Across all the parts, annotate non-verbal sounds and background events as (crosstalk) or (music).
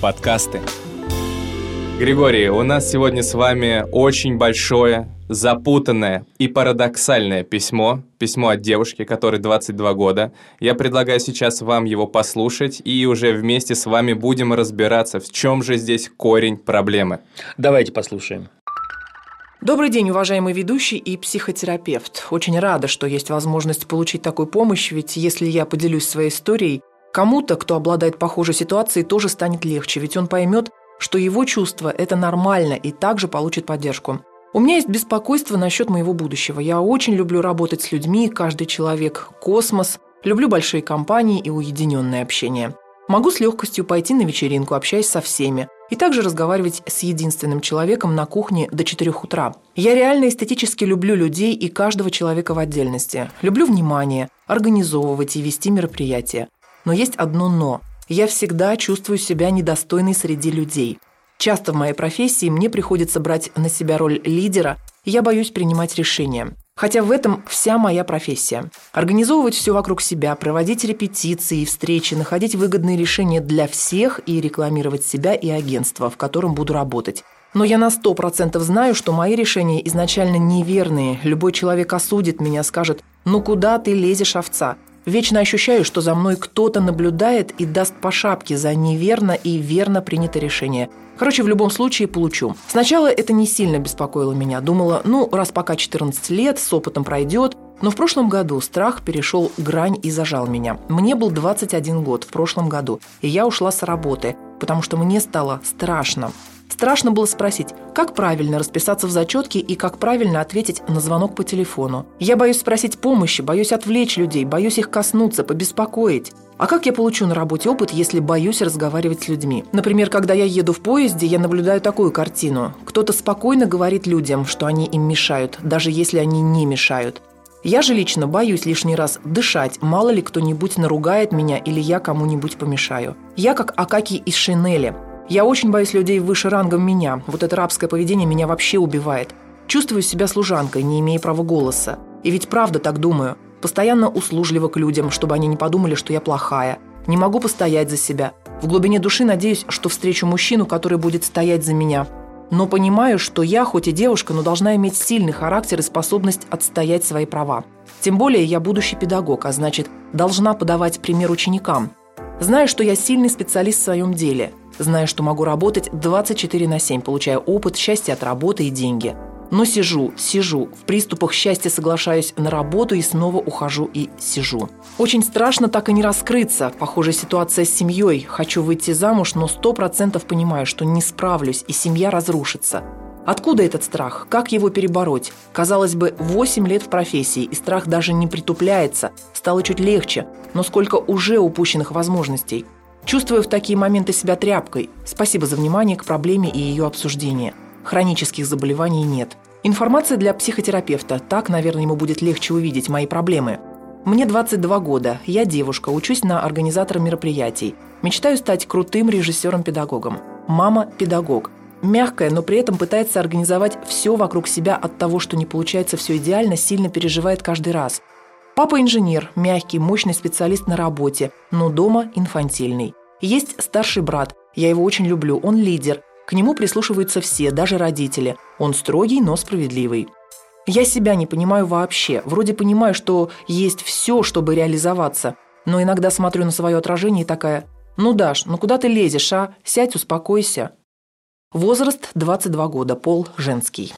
Подкасты. Григорий, у нас сегодня с вами очень большое, запутанное и парадоксальное письмо. Письмо от девушки, которой 22 года. Я предлагаю сейчас вам его послушать и уже вместе с вами будем разбираться, в чем же здесь корень проблемы. Давайте послушаем. Добрый день, уважаемый ведущий и психотерапевт. Очень рада, что есть возможность получить такую помощь, ведь если я поделюсь своей историей, кому-то, кто обладает похожей ситуацией, тоже станет легче, ведь он поймет, что его чувство – это нормально и также получит поддержку. У меня есть беспокойство насчет моего будущего. Я очень люблю работать с людьми, каждый человек – космос. Люблю большие компании и уединенное общение. Могу с легкостью пойти на вечеринку, общаясь со всеми, и также разговаривать с единственным человеком на кухне до 4 утра. Я реально эстетически люблю людей и каждого человека в отдельности. Люблю внимание, организовывать и вести мероприятия. Но есть одно «но» я всегда чувствую себя недостойной среди людей. Часто в моей профессии мне приходится брать на себя роль лидера, и я боюсь принимать решения. Хотя в этом вся моя профессия. Организовывать все вокруг себя, проводить репетиции и встречи, находить выгодные решения для всех и рекламировать себя и агентство, в котором буду работать. Но я на сто процентов знаю, что мои решения изначально неверные. Любой человек осудит меня, скажет «Ну куда ты лезешь, овца?» Вечно ощущаю, что за мной кто-то наблюдает и даст по шапке за неверно и верно принятое решение. Короче, в любом случае получу. Сначала это не сильно беспокоило меня. Думала, ну, раз пока 14 лет, с опытом пройдет. Но в прошлом году страх перешел грань и зажал меня. Мне был 21 год в прошлом году, и я ушла с работы, потому что мне стало страшно. Страшно было спросить, как правильно расписаться в зачетке и как правильно ответить на звонок по телефону. Я боюсь спросить помощи, боюсь отвлечь людей, боюсь их коснуться, побеспокоить. А как я получу на работе опыт, если боюсь разговаривать с людьми? Например, когда я еду в поезде, я наблюдаю такую картину. Кто-то спокойно говорит людям, что они им мешают, даже если они не мешают. Я же лично боюсь лишний раз дышать, мало ли кто-нибудь наругает меня или я кому-нибудь помешаю. Я как Акаки из Шинели – я очень боюсь людей выше рангом меня. Вот это рабское поведение меня вообще убивает. Чувствую себя служанкой, не имея права голоса. И ведь правда так думаю. Постоянно услужливо к людям, чтобы они не подумали, что я плохая. Не могу постоять за себя. В глубине души надеюсь, что встречу мужчину, который будет стоять за меня. Но понимаю, что я, хоть и девушка, но должна иметь сильный характер и способность отстоять свои права. Тем более я будущий педагог, а значит, должна подавать пример ученикам. Знаю, что я сильный специалист в своем деле зная, что могу работать 24 на 7, получая опыт, счастье от работы и деньги. Но сижу, сижу, в приступах счастья соглашаюсь на работу и снова ухожу и сижу. Очень страшно так и не раскрыться. Похожая ситуация с семьей. Хочу выйти замуж, но сто процентов понимаю, что не справлюсь, и семья разрушится. Откуда этот страх? Как его перебороть? Казалось бы, 8 лет в профессии, и страх даже не притупляется. Стало чуть легче, но сколько уже упущенных возможностей – Чувствую в такие моменты себя тряпкой. Спасибо за внимание к проблеме и ее обсуждение. Хронических заболеваний нет. Информация для психотерапевта. Так, наверное, ему будет легче увидеть мои проблемы. Мне 22 года. Я девушка, учусь на организатора мероприятий. Мечтаю стать крутым режиссером-педагогом. Мама – педагог. Мягкая, но при этом пытается организовать все вокруг себя от того, что не получается все идеально, сильно переживает каждый раз. Папа инженер, мягкий, мощный специалист на работе, но дома инфантильный. Есть старший брат, я его очень люблю, он лидер. К нему прислушиваются все, даже родители. Он строгий, но справедливый. Я себя не понимаю вообще. Вроде понимаю, что есть все, чтобы реализоваться. Но иногда смотрю на свое отражение и такая «Ну, Даш, ну куда ты лезешь, а? Сядь, успокойся». Возраст 22 года, пол женский.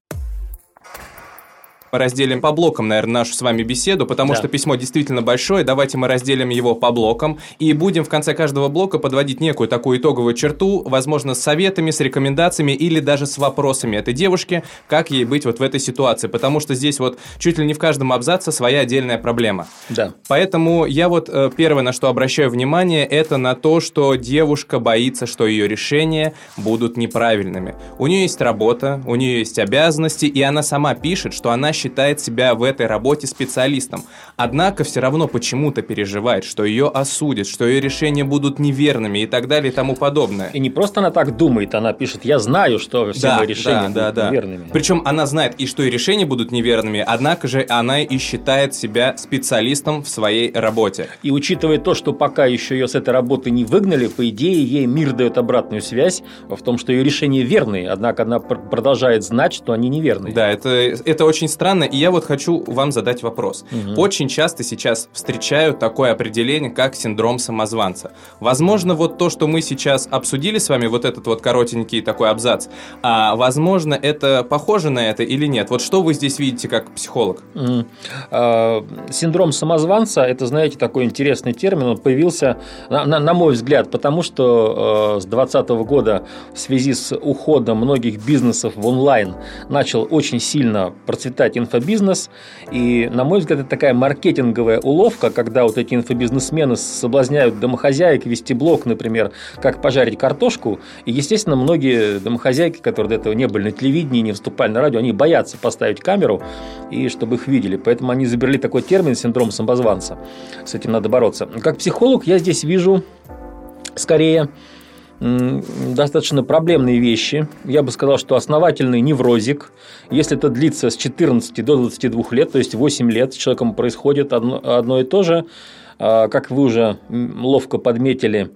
Разделим по блокам, наверное, нашу с вами беседу, потому да. что письмо действительно большое. Давайте мы разделим его по блокам и будем в конце каждого блока подводить некую такую итоговую черту, возможно, с советами, с рекомендациями или даже с вопросами этой девушки, как ей быть вот в этой ситуации. Потому что здесь вот чуть ли не в каждом абзаце своя отдельная проблема. Да. Поэтому я вот э, первое, на что обращаю внимание, это на то, что девушка боится, что ее решения будут неправильными. У нее есть работа, у нее есть обязанности, и она сама пишет, что она считает себя в этой работе специалистом. Однако все равно почему-то переживает, что ее осудят, что ее решения будут неверными и так далее и тому подобное. И не просто она так думает, она пишет, я знаю, что все да, мои решения да, будут да, да. неверными. Причем она знает и что и решения будут неверными, однако же она и считает себя специалистом в своей работе. И учитывая то, что пока еще ее с этой работы не выгнали, по идее, ей мир дает обратную связь в том, что ее решения верные, однако она продолжает знать, что они неверные. Да, это, это очень странно, и я вот хочу вам задать вопрос. Угу. Очень часто сейчас встречают такое определение, как синдром самозванца. Возможно, вот то, что мы сейчас обсудили с вами, вот этот вот коротенький такой абзац, а, возможно, это похоже на это или нет? Вот что вы здесь видите как психолог? Угу. А, синдром самозванца – это, знаете, такой интересный термин, он появился, на, на, на мой взгляд, потому что э, с 2020 года в связи с уходом многих бизнесов в онлайн начал очень сильно процветать инфобизнес, и, на мой взгляд, это такая маркетинговая уловка, когда вот эти инфобизнесмены соблазняют домохозяек вести блог, например, как пожарить картошку, и, естественно, многие домохозяйки, которые до этого не были на телевидении, не выступали на радио, они боятся поставить камеру, и чтобы их видели, поэтому они изобрели такой термин синдром самозванца. С этим надо бороться. Как психолог я здесь вижу скорее достаточно проблемные вещи. Я бы сказал, что основательный неврозик. Если это длится с 14 до 22 лет, то есть 8 лет с человеком происходит одно, одно и то же, а, как вы уже ловко подметили,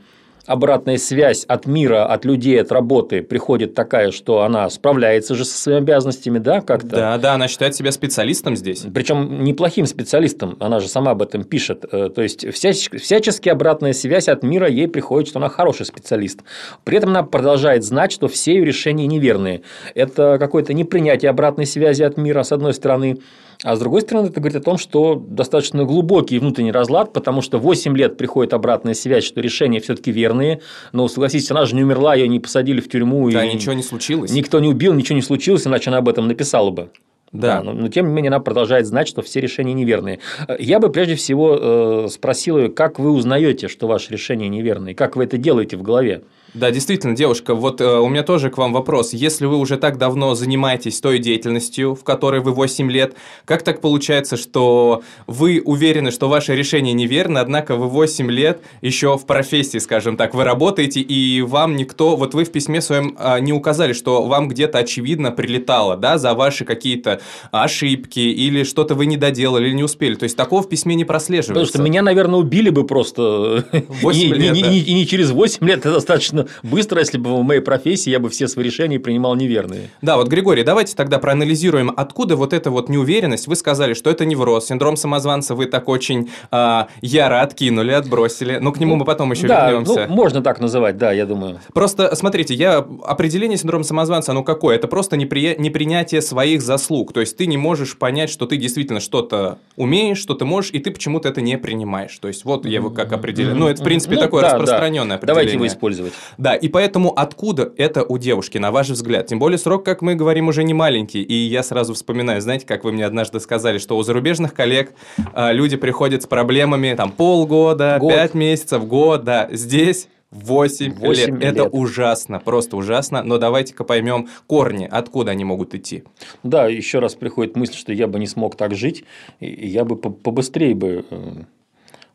обратная связь от мира, от людей, от работы приходит такая, что она справляется же со своими обязанностями, да, как-то. Да, да, она считает себя специалистом здесь. Причем неплохим специалистом, она же сама об этом пишет. Э, то есть всячески, всячески обратная связь от мира ей приходит, что она хороший специалист. При этом она продолжает знать, что все ее решения неверные. Это какое-то непринятие обратной связи от мира, с одной стороны, а с другой стороны, это говорит о том, что достаточно глубокий внутренний разлад, потому что 8 лет приходит обратная связь, что решения все-таки верные. Но согласитесь, она же не умерла, ее не посадили в тюрьму. Да, и ничего не случилось. Никто не убил, ничего не случилось, иначе она об этом написала бы. Да. да но, но тем не менее она продолжает знать, что все решения неверные. Я бы прежде всего э, спросил ее, как вы узнаете, что ваши решения неверные, как вы это делаете в голове? Да, действительно, девушка, вот э, у меня тоже к вам вопрос. Если вы уже так давно занимаетесь той деятельностью, в которой вы 8 лет, как так получается, что вы уверены, что ваше решение неверно, однако вы 8 лет еще в профессии, скажем так, вы работаете, и вам никто, вот вы в письме своем э, не указали, что вам где-то очевидно прилетало, да, за ваши какие-то ошибки или что-то вы не доделали или не успели. То есть такого в письме не прослеживается. Потому что меня, наверное, убили бы просто. 8 лет, и, да. и, и не через 8 лет, это достаточно быстро, если бы в моей профессии я бы все свои решения принимал неверные. Да, вот, Григорий, давайте тогда проанализируем, откуда вот эта вот неуверенность. Вы сказали, что это невроз, синдром самозванца вы так очень э, яро откинули, отбросили. Но к нему мы потом еще да, вернемся. Ну, можно так называть, да, я думаю. Просто, смотрите, я определение синдрома самозванца, оно какое? Это просто непри... непринятие своих заслуг. То есть ты не можешь понять, что ты действительно что-то умеешь, что ты можешь, и ты почему-то это не принимаешь. То есть вот я его как определил. Ну, это, в принципе, ну, такое да, распространенное да. определение. Давайте его использовать. Да, и поэтому откуда это у девушки, на ваш взгляд? Тем более срок, как мы говорим, уже не маленький. И я сразу вспоминаю, знаете, как вы мне однажды сказали, что у зарубежных коллег э, люди приходят с проблемами там полгода, год. пять месяцев, год, да. Здесь 8, 8 лет. лет. Это ужасно, просто ужасно. Но давайте-ка поймем корни, откуда они могут идти. Да, еще раз приходит мысль, что я бы не смог так жить, и я бы побыстрее бы э,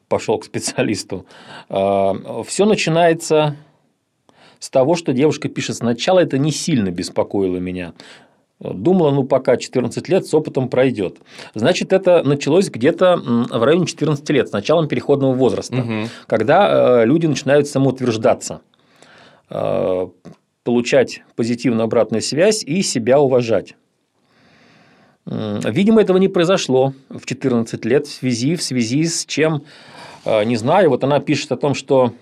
пошел к специалисту. А, Все начинается с того, что девушка пишет сначала, это не сильно беспокоило меня. Думала, ну пока 14 лет с опытом пройдет. Значит, это началось где-то в районе 14 лет, с началом переходного возраста, угу. когда э, люди начинают самоутверждаться, э, получать позитивную обратную связь и себя уважать. Видимо, этого не произошло в 14 лет в связи, в связи с чем, э, не знаю, вот она пишет о том, что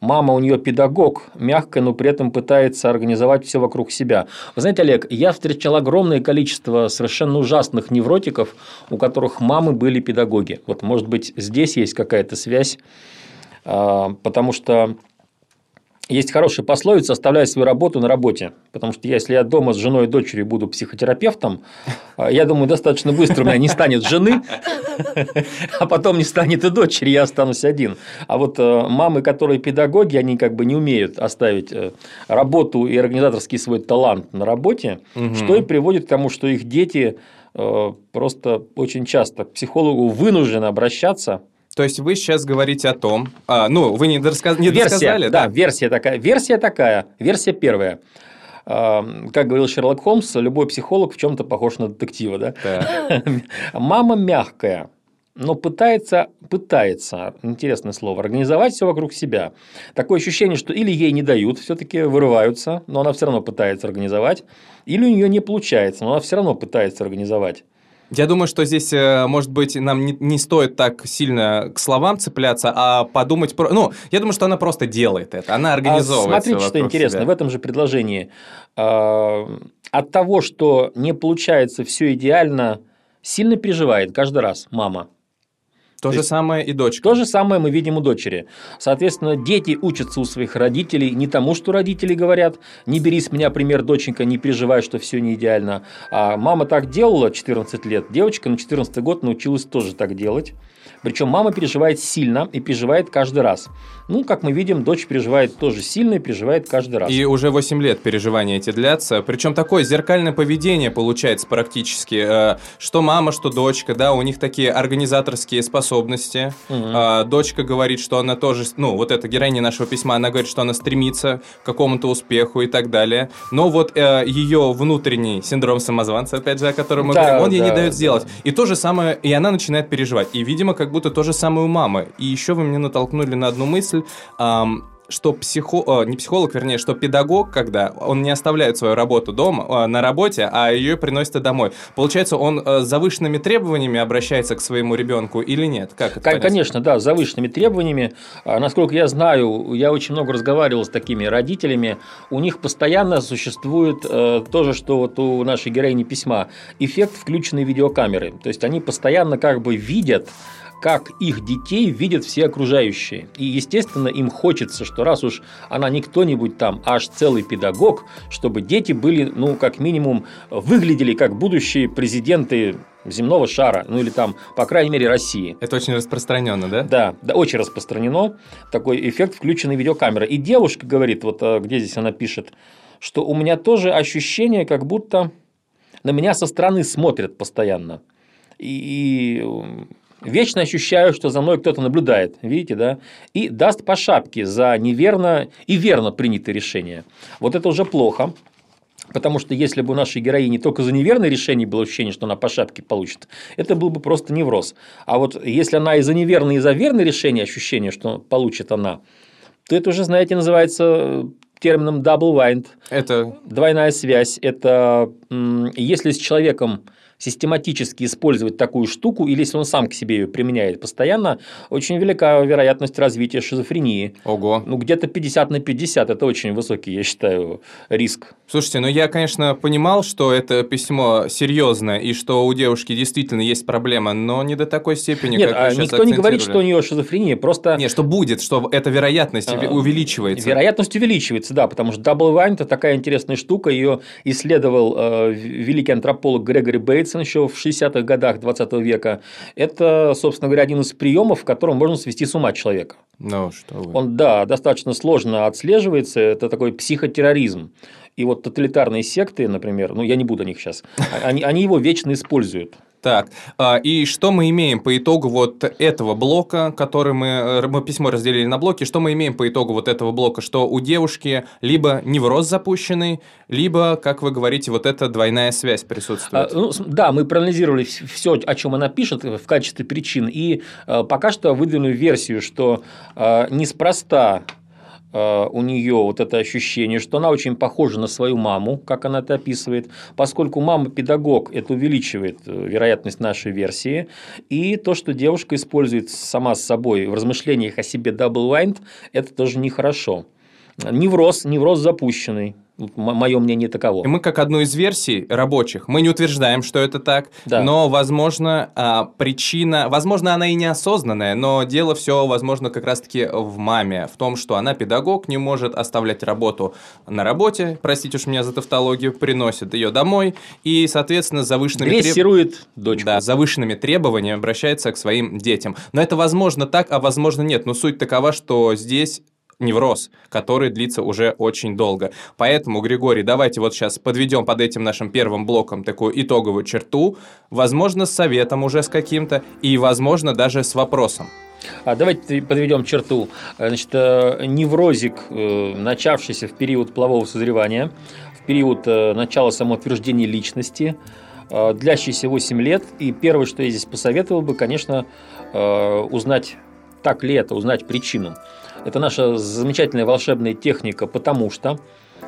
мама у нее педагог, мягкая, но при этом пытается организовать все вокруг себя. Вы знаете, Олег, я встречал огромное количество совершенно ужасных невротиков, у которых мамы были педагоги. Вот, может быть, здесь есть какая-то связь, а, потому что есть хорошая пословица «оставляй свою работу на работе». Потому что если я дома с женой и дочерью буду психотерапевтом, а, я думаю, достаточно быстро у меня не станет жены, а потом не станет и дочери, я останусь один. А вот э, мамы, которые педагоги, они как бы не умеют оставить э, работу и организаторский свой талант на работе, что и приводит к тому, что их дети э, просто очень часто к психологу вынуждены обращаться – то есть вы сейчас говорите о том, а, ну, вы не, дорасказ... не версия, досказали, да? Да, версия такая. Версия такая, версия первая. А, как говорил Шерлок Холмс, любой психолог в чем-то похож на детектива, да? да. (laughs) Мама мягкая, но пытается, пытается, интересное слово, организовать все вокруг себя. Такое ощущение, что или ей не дают, все-таки вырываются, но она все равно пытается организовать, или у нее не получается, но она все равно пытается организовать. Я думаю, что здесь, э, может быть, нам не, не стоит так сильно к словам цепляться, а подумать про... Ну, я думаю, что она просто делает это, она организовывает. А смотрите, что интересно, себя. в этом же предложении. Э, от того, что не получается все идеально, сильно переживает каждый раз мама. То, то же самое и дочка. То же самое мы видим у дочери. Соответственно, дети учатся у своих родителей не тому, что родители говорят. Не бери с меня пример, доченька, не переживай, что все не идеально. А мама так делала 14 лет. Девочка на 14 год научилась тоже так делать. Причем мама переживает сильно и переживает каждый раз. Ну, как мы видим, дочь переживает тоже сильно и переживает каждый раз. И уже 8 лет переживания эти длятся. Причем такое зеркальное поведение получается практически. Э, что мама, что дочка, да, у них такие организаторские способности. Угу. Дочка говорит, что она тоже, ну, вот эта героиня нашего письма, она говорит, что она стремится к какому-то успеху и так далее. Но вот э, ее внутренний синдром самозванца, опять же, о котором мы да, говорим, он да, ей не дает да. сделать. И то же самое, и она начинает переживать. И, видимо, как будто то же самое у мамы. И еще вы мне натолкнули на одну мысль. Эм, что психо... Э, не психолог, вернее, что педагог, когда он не оставляет свою работу дома, э, на работе, а ее приносит домой. Получается, он э, с завышенными требованиями обращается к своему ребенку или нет? Как это Конечно, да, с завышенными требованиями. А, насколько я знаю, я очень много разговаривал с такими родителями, у них постоянно существует то же, что вот у нашей героини письма, эффект включенной видеокамеры. То есть они постоянно как бы видят как их детей видят все окружающие. И, естественно, им хочется, что раз уж она не кто-нибудь там, а аж целый педагог, чтобы дети были, ну, как минимум, выглядели как будущие президенты земного шара, ну или там, по крайней мере, России. Это очень распространенно, да? Да, да, очень распространено. Такой эффект включенной видеокамеры. И девушка говорит, вот э, где здесь она пишет, что у меня тоже ощущение, как будто на меня со стороны смотрят постоянно. И, вечно ощущаю, что за мной кто-то наблюдает, видите, да, и даст по шапке за неверно и верно принятые решения. Вот это уже плохо, Потому что если бы у нашей героини только за неверное решение было ощущение, что она по шапке получит, это был бы просто невроз. А вот если она и за неверное, и за верное решение ощущение, что получит она, то это уже, знаете, называется э, термином double wind. Это двойная связь. Это если с человеком систематически использовать такую штуку, или если он сам к себе ее применяет постоянно, очень велика вероятность развития шизофрении. Ого. Ну, где-то 50 на 50 – это очень высокий, я считаю, риск. Слушайте, ну я, конечно, понимал, что это письмо серьезное, и что у девушки действительно есть проблема, но не до такой степени, Нет, как а никто не говорит, что у нее шизофрения, просто… Нет, что будет, что эта вероятность а, увеличивается. Вероятность увеличивается, да, потому что Double Wine – это такая интересная штука, ее исследовал э, великий антрополог Грегори Бейтс, Бейтсон еще в 60-х годах 20 века, это, собственно говоря, один из приемов, в котором можно свести с ума человека. Ну, что вы. Он, да, достаточно сложно отслеживается, это такой психотерроризм. И вот тоталитарные секты, например, ну я не буду о них сейчас, они, они его вечно используют. Так, а, и что мы имеем по итогу вот этого блока, который мы, э, мы письмо разделили на блоки, что мы имеем по итогу вот этого блока, что у девушки либо невроз запущенный, либо, как вы говорите, вот эта двойная связь присутствует. А, ну, да, мы проанализировали все, о чем она пишет в качестве причин, и а, пока что выдвинули версию, что неспроста э, у нее вот это ощущение, что она очень похожа на свою маму, как она это описывает, поскольку мама педагог, это увеличивает э, вероятность нашей версии, и то, что девушка использует сама с собой в размышлениях о себе double wind, это тоже нехорошо. Невроз, невроз запущенный. Мое мнение таково. И мы как одну из версий рабочих, мы не утверждаем, что это так, да. но, возможно, а, причина, возможно, она и неосознанная, но дело все, возможно, как раз-таки в маме, в том, что она педагог, не может оставлять работу на работе, простите уж меня за тавтологию, приносит ее домой и, соответственно, завышенными Дрессирует треб... дочку. Да, завышенными требованиями обращается к своим детям. Но это возможно так, а возможно нет. Но суть такова, что здесь невроз, который длится уже очень долго. Поэтому, Григорий, давайте вот сейчас подведем под этим нашим первым блоком такую итоговую черту, возможно, с советом уже с каким-то, и, возможно, даже с вопросом. А давайте подведем черту. Значит, э, неврозик, э, начавшийся в период полового созревания, в период э, начала самоутверждения личности, длящийся 8 лет. И первое, что я здесь посоветовал бы, конечно, узнать, так ли это, узнать причину. Это наша замечательная волшебная техника, потому что,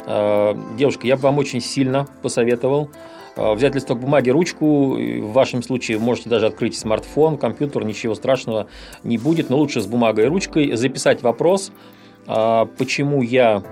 э, девушка, я бы вам очень сильно посоветовал э, взять листок бумаги, ручку. В вашем случае можете даже открыть смартфон, компьютер, ничего страшного не будет, но лучше с бумагой и ручкой записать вопрос, э, почему я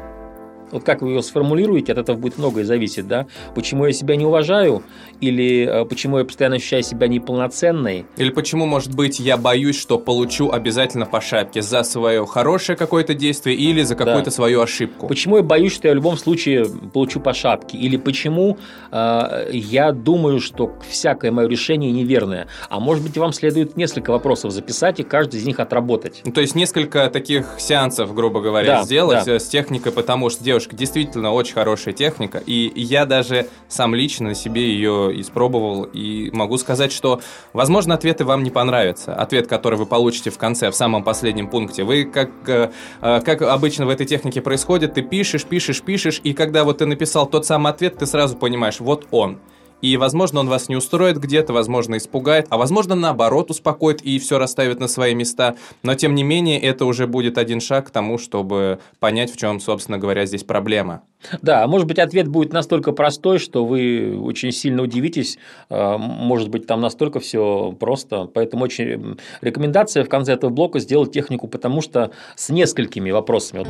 вот как вы ее сформулируете, от этого будет многое зависеть, да? Почему я себя не уважаю, или э, почему я постоянно ощущаю себя неполноценной. Или почему, может быть, я боюсь, что получу обязательно по шапке за свое хорошее какое-то действие или за какую-то да. свою ошибку. Почему я боюсь, что я в любом случае получу по шапке, или почему э, я думаю, что всякое мое решение неверное. А может быть, вам следует несколько вопросов записать и каждый из них отработать. Ну, то есть несколько таких сеансов, грубо говоря, да, сделать да. с техникой, потому что девушка девушка действительно очень хорошая техника, и я даже сам лично себе ее испробовал, и могу сказать, что, возможно, ответы вам не понравятся. Ответ, который вы получите в конце, в самом последнем пункте. Вы, как, э, э, как обычно в этой технике происходит, ты пишешь, пишешь, пишешь, и когда вот ты написал тот самый ответ, ты сразу понимаешь, вот он. И, возможно, он вас не устроит где-то, возможно, испугает, а возможно, наоборот, успокоит и все расставит на свои места. Но, тем не менее, это уже будет один шаг к тому, чтобы понять, в чем, собственно говоря, здесь проблема. Да, может быть, ответ будет настолько простой, что вы очень сильно удивитесь. А, может быть, там настолько все просто. Поэтому очень рекомендация в конце этого блока сделать технику, потому что с несколькими вопросами.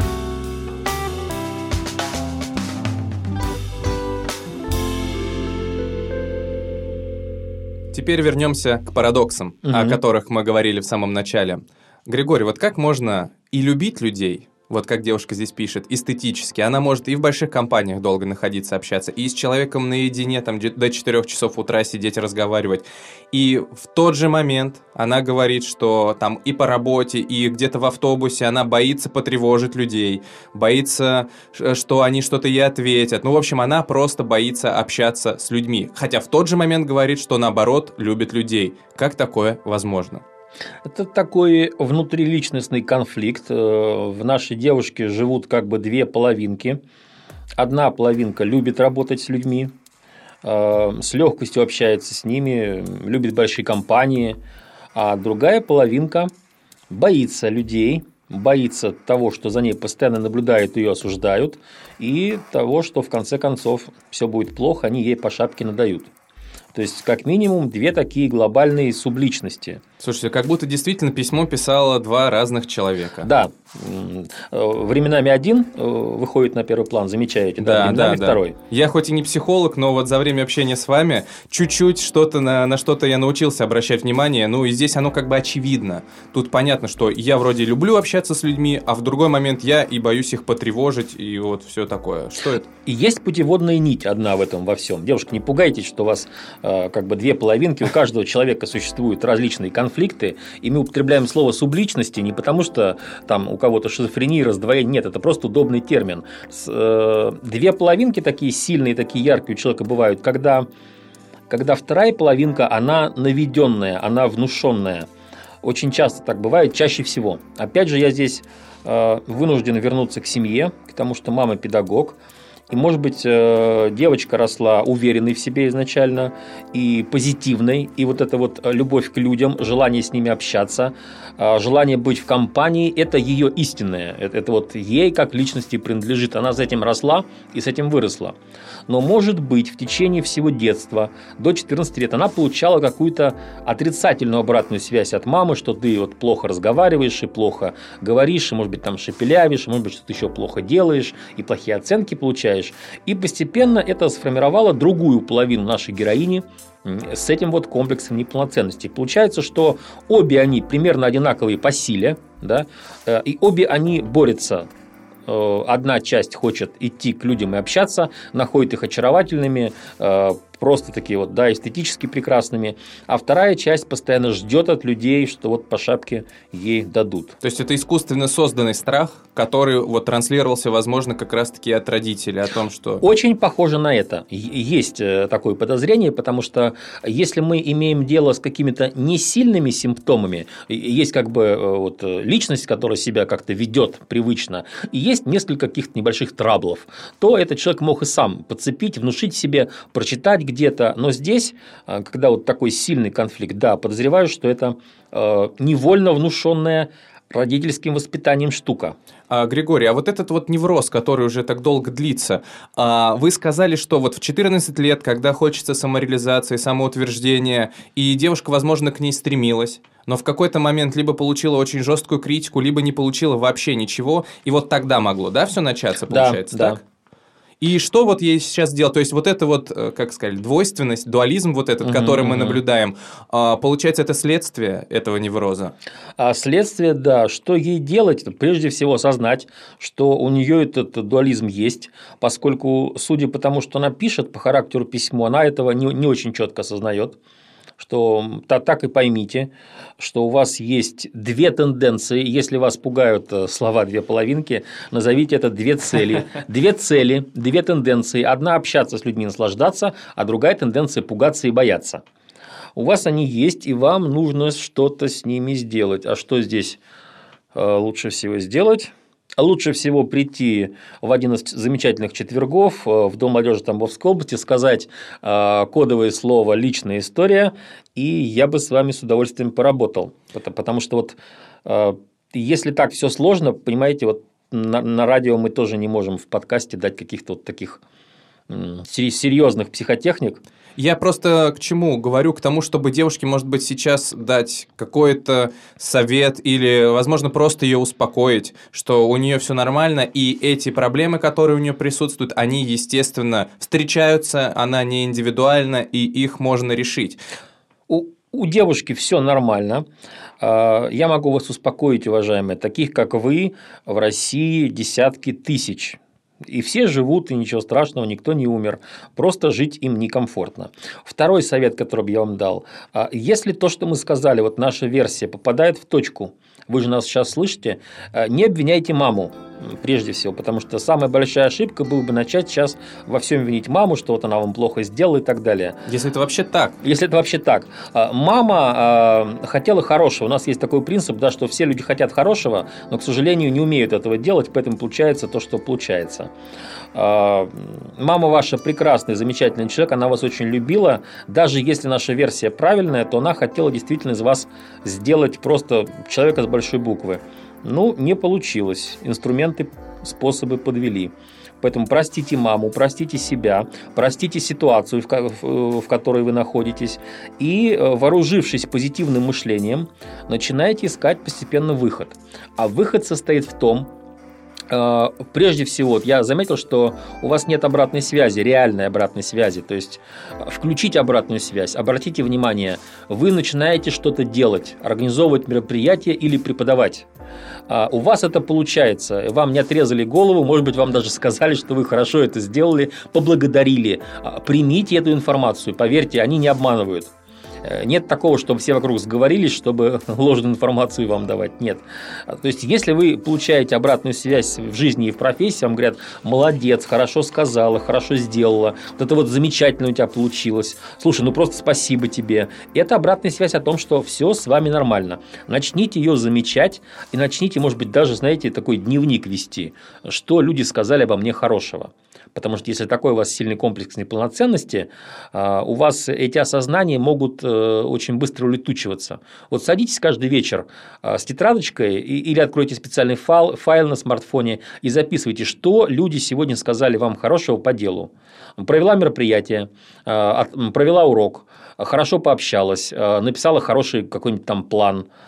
Теперь вернемся к парадоксам, угу. о которых мы говорили в самом начале. Григорий, вот как можно и любить людей, вот как девушка здесь пишет, эстетически. Она может и в больших компаниях долго находиться, общаться, и с человеком наедине, там, до 4 часов утра сидеть, разговаривать. И в тот же момент она говорит, что там и по работе, и где-то в автобусе она боится потревожить людей, боится, что они что-то ей ответят. Ну, в общем, она просто боится общаться с людьми. Хотя в тот же момент говорит, что наоборот любит людей. Как такое возможно? Это такой внутриличностный конфликт. Э, в нашей девушке живут как бы две половинки. Одна половинка любит работать с людьми, э, с легкостью общается с ними, любит большие компании, а другая половинка боится людей, боится того, что за ней постоянно наблюдают, ее осуждают, и того, что в конце концов все будет плохо, они ей по шапке надают. То есть, как минимум, две такие глобальные субличности. Слушайте, как будто действительно письмо писало два разных человека. Да. Временами один э, выходит на первый план, замечаете, да, да временами да, второй. Да. Я хоть и не психолог, но вот за время общения с вами чуть-чуть что-то на, на что-то я научился обращать внимание. Ну и здесь оно как бы очевидно. Тут понятно, что я вроде люблю общаться с людьми, а в другой момент я и боюсь их потревожить, и вот все такое. Что это? И есть путеводная нить одна в этом во всем. Девушка, не пугайтесь, что у вас э, как бы две половинки, у каждого человека существуют различные конфликты, и мы употребляем слово субличности не потому, что там у кого-то шизофрения, раздвоение. Нет, это просто удобный термин. Э, две половинки такие сильные, такие яркие у человека бывают, когда, когда вторая половинка, она наведенная, она внушенная. Очень часто так бывает, чаще всего. Опять же, я здесь э, вынужден вернуться к семье, к тому, что мама педагог. И, может быть, э, девочка росла уверенной в себе изначально и позитивной. И вот эта вот любовь к людям, желание с ними общаться, э, желание быть в компании – это ее истинное. Это вот ей как личности принадлежит. Она с этим росла и с этим выросла. Но, может быть, в течение всего детства, до 14 лет, она получала какую-то отрицательную обратную связь от мамы, что ты вот плохо разговариваешь и плохо говоришь, и, может быть, там шепелявишь, и, может быть, что-то еще плохо делаешь, и плохие оценки получаешь. И постепенно это сформировало другую половину нашей героини, с этим вот комплексом неполноценности. Получается, что обе они примерно одинаковые по силе, да, э, и обе они борются Э, одна часть хочет идти к людям и общаться, находит их очаровательными, э, просто такие вот, да, эстетически прекрасными, а вторая часть постоянно ждет от людей, что вот по шапке ей дадут. То есть это искусственно созданный страх, который вот транслировался, возможно, как раз-таки от родителей о том, что... Очень похоже на это. Есть э, такое подозрение, потому что если мы имеем дело с какими-то несильными симптомами, есть как бы э, вот личность, которая себя как-то ведет привычно, и есть несколько каких-то небольших траблов, то этот человек мог и сам подцепить, внушить себе, прочитать где-то, но здесь, а, когда вот такой сильный конфликт, да, подозреваю, что это э, невольно внушенная родительским воспитанием штука. А, Григорий, а вот этот вот невроз, который уже так долго длится, а, вы сказали, что вот в 14 лет, когда хочется самореализации, самоутверждения, и девушка, возможно, к ней стремилась, но в какой-то момент либо получила очень жесткую критику, либо не получила вообще ничего, и вот тогда могло, да, все начаться, получается, да, так? Да. И что вот ей сейчас делать? То есть вот это вот, э, как сказать, двойственность, дуализм вот этот, угу, который мы наблюдаем, а, получается, это следствие этого невроза? А следствие, да. Что ей делать? Прежде всего осознать, что у нее этот дуализм есть, поскольку, судя по тому, что она пишет по характеру письмо, она этого не, не очень четко осознает что так, так и поймите, что у вас есть две тенденции. Если вас пугают э, слова «две половинки», назовите это две цели. (laughs) Две цели, две тенденции. Одна – общаться с людьми, наслаждаться, а другая тенденция – пугаться и бояться. У вас они есть, и вам нужно что-то с ними сделать. А что здесь э, лучше всего сделать? Лучше всего прийти в один из замечательных четвергов э, в Дом молодежи Тамбовской области, сказать э, кодовое слово «личная история», и я бы с вами с удовольствием поработал. Потому что вот э, если так все сложно, понимаете, вот на, на радио мы тоже не можем в подкасте дать каких-то вот таких серьезных психотехник. Я просто к чему говорю? К тому, чтобы девушке, может быть, сейчас дать какой-то совет или, возможно, просто ее успокоить, что у нее все нормально, и эти проблемы, которые у нее присутствуют, они, естественно, встречаются, она не индивидуальна, и их можно решить. У, у девушки все нормально. А, я могу вас успокоить, уважаемые, таких как вы в России десятки тысяч и все живут, и ничего страшного, никто не умер. Просто жить им некомфортно. Второй совет, который бы я вам дал. А, если то, что мы сказали, вот наша версия попадает в точку, вы же нас сейчас слышите, а, не обвиняйте маму прежде всего, потому что самая большая ошибка была бы начать сейчас во всем винить маму, что вот она вам плохо сделала и так далее. Если это вообще так. Если это вообще так. А, мама а, хотела хорошего. У нас есть такой принцип, да, что все люди хотят хорошего, но, к сожалению, не умеют этого делать, поэтому получается то, что получается. А, мама ваша прекрасный, замечательный человек, она вас очень любила. Даже если наша версия правильная, то она хотела действительно из вас сделать просто человека с большой буквы. Ну, не получилось. Инструменты, способы подвели. Поэтому простите маму, простите себя, простите ситуацию, в которой вы находитесь, и, э, вооружившись позитивным мышлением, начинаете искать постепенно выход. А выход состоит в том, прежде всего, я заметил, что у вас нет обратной связи, реальной обратной связи. То есть э, включить обратную связь. Обратите внимание, вы начинаете что-то делать, организовывать мероприятие или преподавать. А у вас это получается. Вам не отрезали голову, может быть, вам даже сказали, что вы хорошо это сделали, поблагодарили. А примите эту информацию, поверьте, они не обманывают. Э, нет такого, чтобы все вокруг сговорились, чтобы (laughs) ложную информацию вам давать. Нет. То есть, если вы получаете обратную связь в жизни и в профессии, вам говорят, молодец, хорошо сказала, хорошо сделала, вот это вот замечательно у тебя получилось, слушай, ну просто спасибо тебе. Это обратная связь о том, что все с вами нормально. Начните ее замечать и начните, может быть, даже, знаете, такой дневник вести, что люди сказали обо мне хорошего. Потому что если такой у вас сильный комплекс неполноценности, а, у вас эти осознания могут э, очень быстро улетучиваться. Вот садитесь каждый вечер а, с тетрадочкой или откройте специальный файл, файл на смартфоне и записывайте, что люди сегодня сказали вам хорошего по делу. Провела мероприятие, а, провела урок, хорошо пообщалась, написала хороший какой-нибудь там план –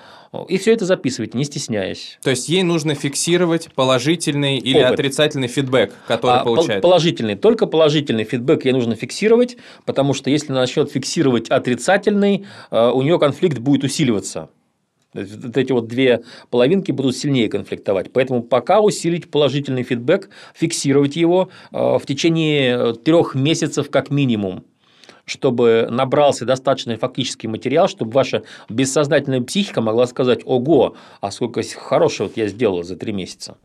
и все это записывать, не стесняясь. То есть ей нужно фиксировать положительный или Опыт. отрицательный фидбэк, который а, получает. Положительный. Только положительный фидбэк ей нужно фиксировать, потому что если она начнет фиксировать отрицательный, э, у нее конфликт будет усиливаться. Вот эти вот две половинки будут сильнее конфликтовать. Поэтому пока усилить положительный фидбэк, фиксировать его э, в течение трех месяцев как минимум чтобы набрался достаточный фактический материал, чтобы ваша бессознательная психика могла сказать «Ого, а сколько хорошего я сделал за три месяца».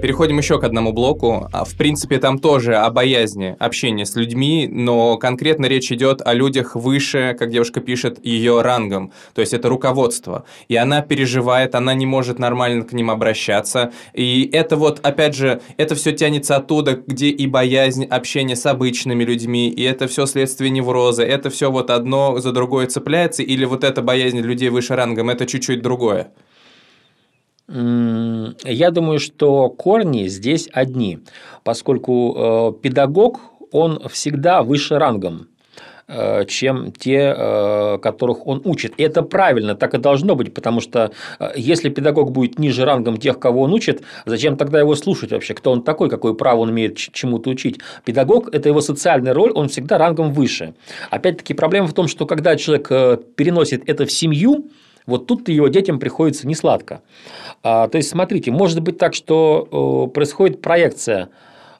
Переходим еще к одному блоку. А, в принципе, там тоже о боязни общения с людьми, но конкретно речь идет о людях выше, как девушка пишет, ее рангом. То есть это руководство. И она переживает, она не может нормально к ним обращаться. И это вот, опять же, это все тянется оттуда, где и боязнь общения с обычными людьми, и это все следствие невроза, это все вот одно за другое цепляется, или вот эта боязнь людей выше рангом, это чуть-чуть другое. Я думаю, что корни здесь одни, поскольку э, педагог, он всегда выше рангом э, чем те, э, которых он учит. И это правильно, так и должно быть, потому что если педагог будет ниже рангом тех, кого он учит, зачем тогда его слушать вообще? Кто он такой, какое право он имеет чему-то учить? Педагог – это его социальная роль, он всегда рангом выше. Опять-таки, проблема в том, что когда человек переносит это в семью, вот тут его детям приходится несладко. А, то есть, смотрите, может быть так, что происходит проекция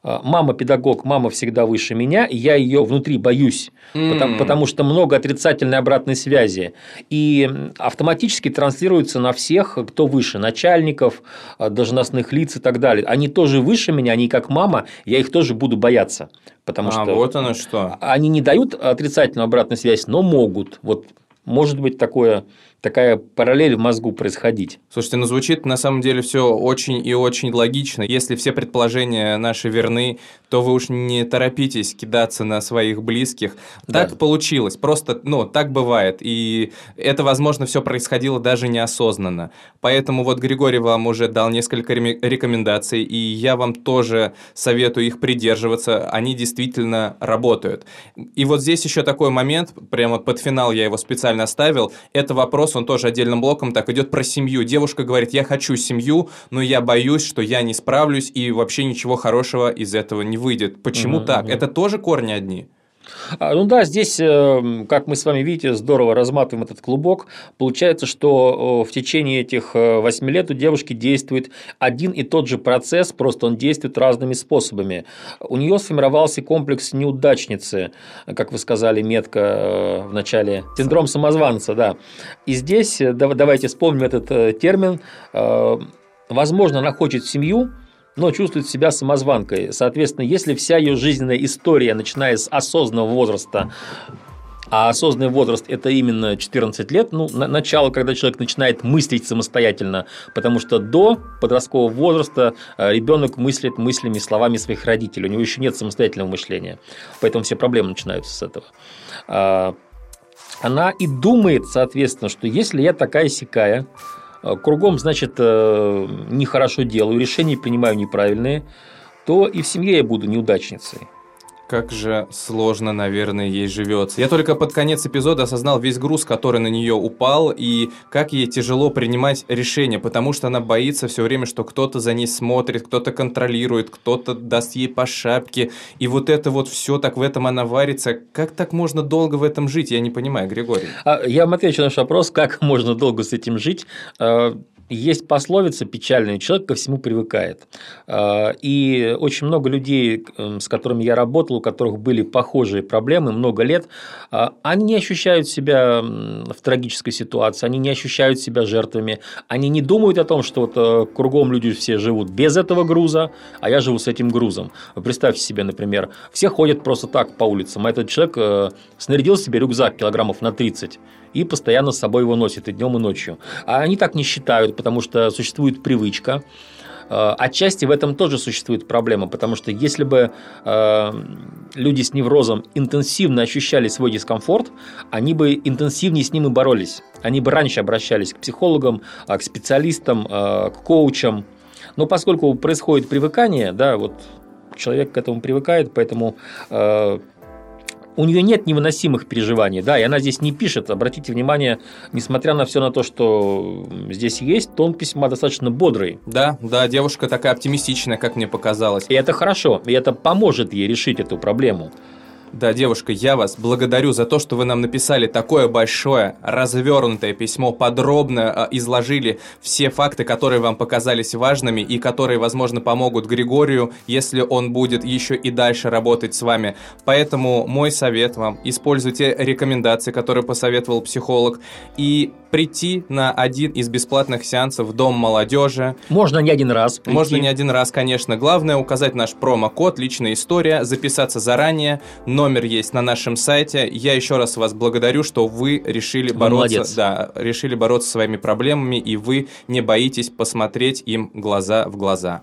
а, мама педагог, мама всегда выше меня, и я ее внутри боюсь, mm. потому, потому что много отрицательной обратной связи. И автоматически транслируется на всех, кто выше, начальников, а, должностных лиц и так далее. Они тоже выше меня, они как мама, я их тоже буду бояться. Потому а, что вот оно что. Они не дают отрицательную обратную связь, но могут. Вот может быть такое такая параллель в мозгу происходить. Слушайте, ну звучит на самом деле все очень и очень логично. Если все предположения наши верны, то вы уж не торопитесь кидаться на своих близких. Да. Так получилось, просто, ну, так бывает. И это, возможно, все происходило даже неосознанно. Поэтому вот Григорий вам уже дал несколько рекомендаций, и я вам тоже советую их придерживаться. Они действительно работают. И вот здесь еще такой момент, прямо под финал я его специально оставил, это вопрос вопрос, он тоже отдельным блоком так идет про семью. Девушка говорит, я хочу семью, но я боюсь, что я не справлюсь и вообще ничего хорошего из этого не выйдет. Почему угу, так? Угу. Это тоже корни одни? А, ну да, здесь, э, как мы с вами видите, здорово разматываем этот клубок. Получается, что в течение этих 8 э, лет у девушки действует один и тот же процесс, просто он действует разными способами. У нее сформировался комплекс неудачницы, как вы сказали метко э, в начале, синдром самозванца, да. И здесь, давайте вспомним этот термин, возможно, она хочет семью, но чувствует себя самозванкой. Соответственно, если вся ее жизненная история, начиная с осознанного возраста, а осознанный возраст – это именно 14 лет, ну, начало, когда человек начинает мыслить самостоятельно, потому что до подросткового возраста э, ребенок мыслит мыслями, словами своих родителей, у него еще нет самостоятельного мышления, поэтому все проблемы начинаются с этого. А, она и думает, соответственно, что если я такая сякая, кругом, значит, э, нехорошо делаю, решения принимаю неправильные, то и в семье я буду неудачницей. Как же сложно, наверное, ей живется. Я только под конец эпизода осознал весь груз, который на нее упал, и как ей тяжело принимать решения, потому что она боится все время, что кто-то за ней смотрит, кто-то контролирует, кто-то даст ей по шапке. И вот это вот все так в этом она варится. Как так можно долго в этом жить? Я не понимаю, Григорий. А, я вам отвечу на ваш вопрос, как можно долго с этим жить. Есть пословица печальная, человек ко всему привыкает. А, и очень много людей, с которыми я работал, у которых были похожие проблемы много лет, а, они не ощущают себя в трагической ситуации, они не ощущают себя жертвами, они не думают о том, что вот э, кругом люди все живут без этого груза, а я живу с этим грузом. Вы представьте себе, например, все ходят просто так по улицам, а этот человек э, снарядил себе рюкзак килограммов на 30 и постоянно с собой его носит и днем, и ночью. А они так не считают, потому что существует привычка. Э, отчасти в этом тоже существует проблема, потому что если бы э, люди с неврозом интенсивно ощущали свой дискомфорт, они бы интенсивнее с ним и боролись. Они бы раньше обращались к психологам, э, к специалистам, к коучам. Но поскольку происходит привыкание, да, вот человек к этому привыкает, поэтому у нее нет невыносимых переживаний, да, и она здесь не пишет. Обратите внимание, несмотря на все на то, что здесь есть, тон письма достаточно бодрый. Да, да, девушка такая оптимистичная, как мне показалось. И это хорошо, и это поможет ей решить эту проблему. Да, девушка, я вас благодарю за то, что вы нам написали такое большое, развернутое письмо, подробно э, изложили все факты, которые вам показались важными и которые, возможно, помогут Григорию, если он будет еще и дальше работать с вами. Поэтому мой совет вам, используйте рекомендации, которые посоветовал психолог, и прийти на один из бесплатных сеансов в Дом молодежи. Можно не один раз. Прийти. Можно не один раз, конечно. Главное указать наш промокод «Личная история», записаться заранее. Номер есть на нашем сайте. Я еще раз вас благодарю, что вы решили вы бороться, молодец. да, решили бороться со своими проблемами, и вы не боитесь посмотреть им глаза в глаза.